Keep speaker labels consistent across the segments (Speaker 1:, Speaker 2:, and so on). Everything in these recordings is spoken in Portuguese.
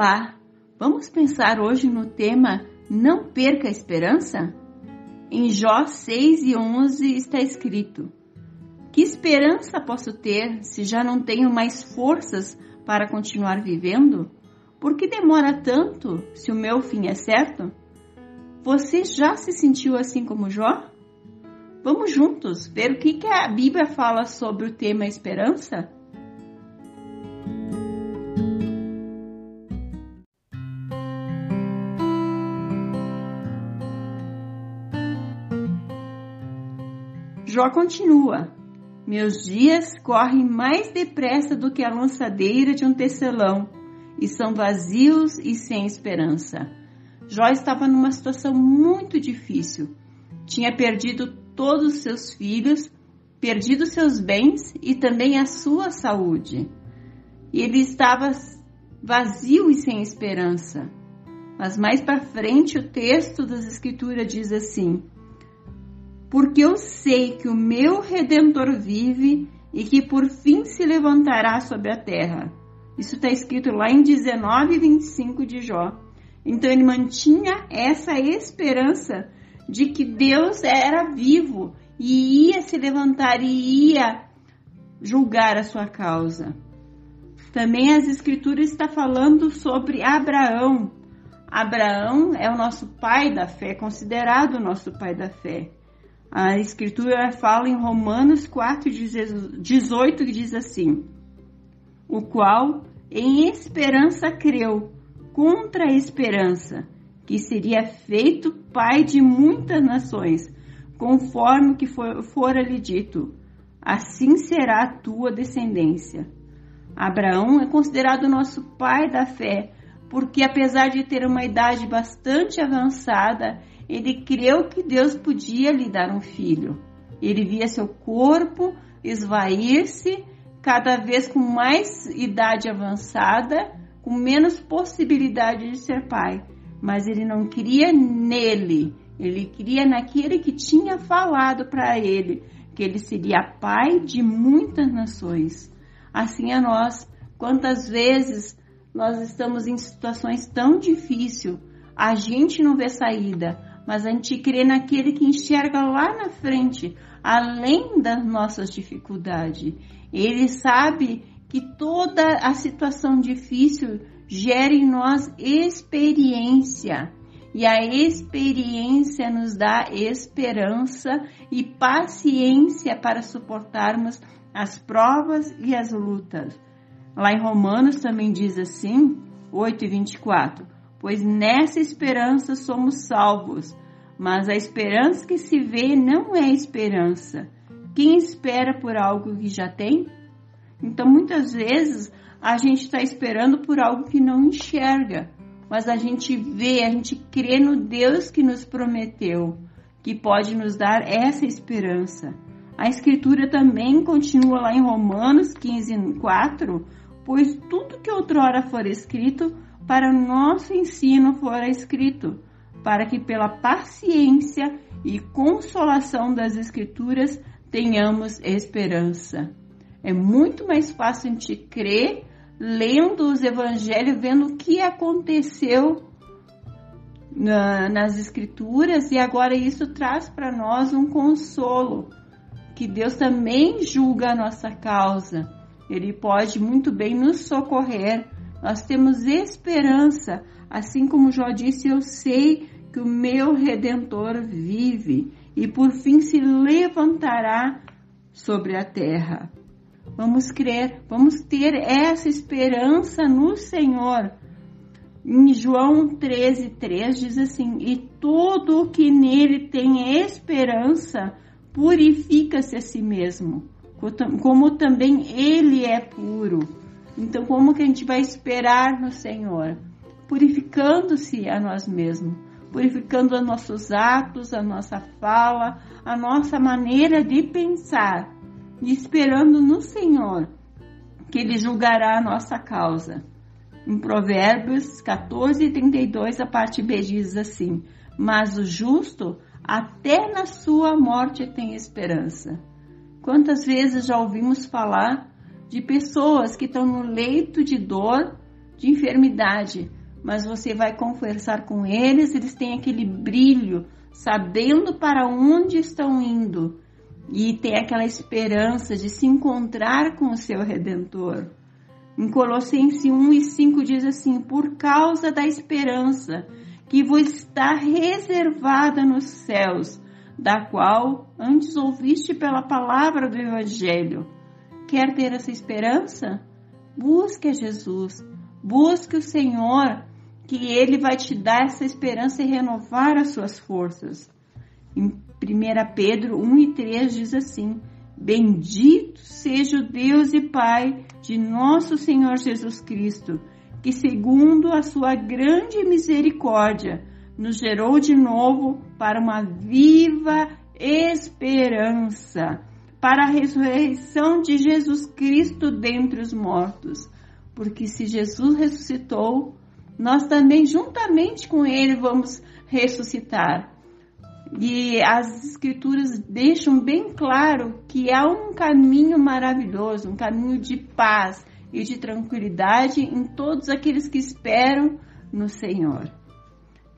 Speaker 1: Olá, vamos pensar hoje no tema Não perca a esperança? Em Jó 6 e 11 está escrito: Que esperança posso ter se já não tenho mais forças para continuar vivendo? Por que demora tanto se o meu fim é certo? Você já se sentiu assim como Jó? Vamos juntos ver o que, a Bíblia fala sobre o tema esperança? Jó continua: Meus dias correm mais depressa do que a lançadeira de um tecelão e são vazios e sem esperança. Jó estava numa situação muito difícil. Tinha perdido todos os seus filhos, perdido seus bens e também a sua saúde. Ele estava vazio e sem esperança. Mas mais para frente o texto das escrituras diz assim: porque eu sei que o meu redentor vive e que por fim se levantará sobre a terra. Isso está escrito lá em 19, 25 de Jó. Então ele mantinha essa esperança de que Deus era vivo e ia se levantar e ia julgar a sua causa. Também as escrituras está falando sobre Abraão. Abraão é o nosso pai da fé, considerado o nosso pai da fé. A escritura fala em Romanos 4, 18, que diz assim: O qual em esperança creu, contra a esperança, que seria feito pai de muitas nações, conforme que for, fora lhe dito: assim será a tua descendência. Abraão é considerado nosso pai da fé, porque apesar de ter uma idade bastante avançada, ele creu que Deus podia lhe dar um filho. Ele via seu corpo esvair-se cada vez com mais idade avançada, com menos possibilidade de ser pai. Mas ele não queria nele, ele queria naquele que tinha falado para ele que ele seria pai de muitas nações. Assim é nós, quantas vezes nós estamos em situações tão difíceis, a gente não vê saída, mas a gente crê naquele que enxerga lá na frente, além das nossas dificuldades. Ele sabe que toda a situação difícil gera em nós experiência. E a experiência nos dá esperança e paciência para suportarmos as provas e as lutas. Lá em Romanos também diz assim, 8 e 24 pois nessa esperança somos salvos. Mas a esperança que se vê não é esperança. Quem espera por algo que já tem? Então, muitas vezes, a gente está esperando por algo que não enxerga, mas a gente vê, a gente crê no Deus que nos prometeu, que pode nos dar essa esperança. A Escritura também continua lá em Romanos 15, 4, pois tudo que outrora for escrito para nosso ensino fora escrito, para que pela paciência e consolação das Escrituras tenhamos esperança. É muito mais fácil a gente crer lendo os evangelhos, vendo o que aconteceu na, nas Escrituras, e agora isso traz para nós um consolo, que Deus também julga a nossa causa. Ele pode muito bem nos socorrer nós temos esperança, assim como Jó disse: Eu sei que o meu redentor vive e por fim se levantará sobre a terra. Vamos crer, vamos ter essa esperança no Senhor. Em João 13, 3 diz assim: E todo o que nele tem esperança purifica-se a si mesmo, como também ele é puro. Então, como que a gente vai esperar no Senhor? Purificando-se a nós mesmos, purificando os nossos atos, a nossa fala, a nossa maneira de pensar, e esperando no Senhor, que Ele julgará a nossa causa. Em Provérbios 14, 32, a parte B diz assim: Mas o justo, até na sua morte, tem esperança. Quantas vezes já ouvimos falar de pessoas que estão no leito de dor, de enfermidade, mas você vai conversar com eles, eles têm aquele brilho, sabendo para onde estão indo e tem aquela esperança de se encontrar com o seu redentor. Em Colossenses 1 e 5 diz assim: Por causa da esperança que vos está reservada nos céus, da qual antes ouviste pela palavra do Evangelho. Quer ter essa esperança? Busque a Jesus, busque o Senhor, que Ele vai te dar essa esperança e renovar as suas forças. Em 1 Pedro 1 e 3 diz assim: Bendito seja o Deus e Pai de nosso Senhor Jesus Cristo que, segundo a sua grande misericórdia, nos gerou de novo para uma viva esperança, para a ressurreição de Jesus Cristo dentre os mortos. Porque se Jesus ressuscitou, nós também, juntamente com Ele, vamos ressuscitar. E as Escrituras deixam bem claro que há um caminho maravilhoso, um caminho de paz, e de tranquilidade em todos aqueles que esperam no Senhor.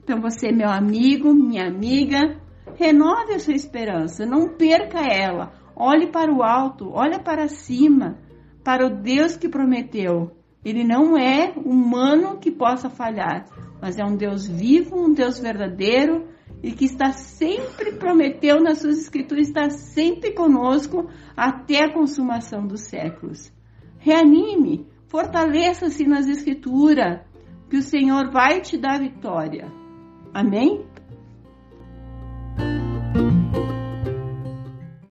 Speaker 1: Então, você, meu amigo, minha amiga, renove a sua esperança, não perca ela. Olhe para o alto, olhe para cima, para o Deus que prometeu. Ele não é humano que possa falhar, mas é um Deus vivo, um Deus verdadeiro e que está sempre prometeu nas suas escrituras, está sempre conosco até a consumação dos séculos. Reanime, fortaleça-se nas Escrituras, que o Senhor vai te dar vitória. Amém?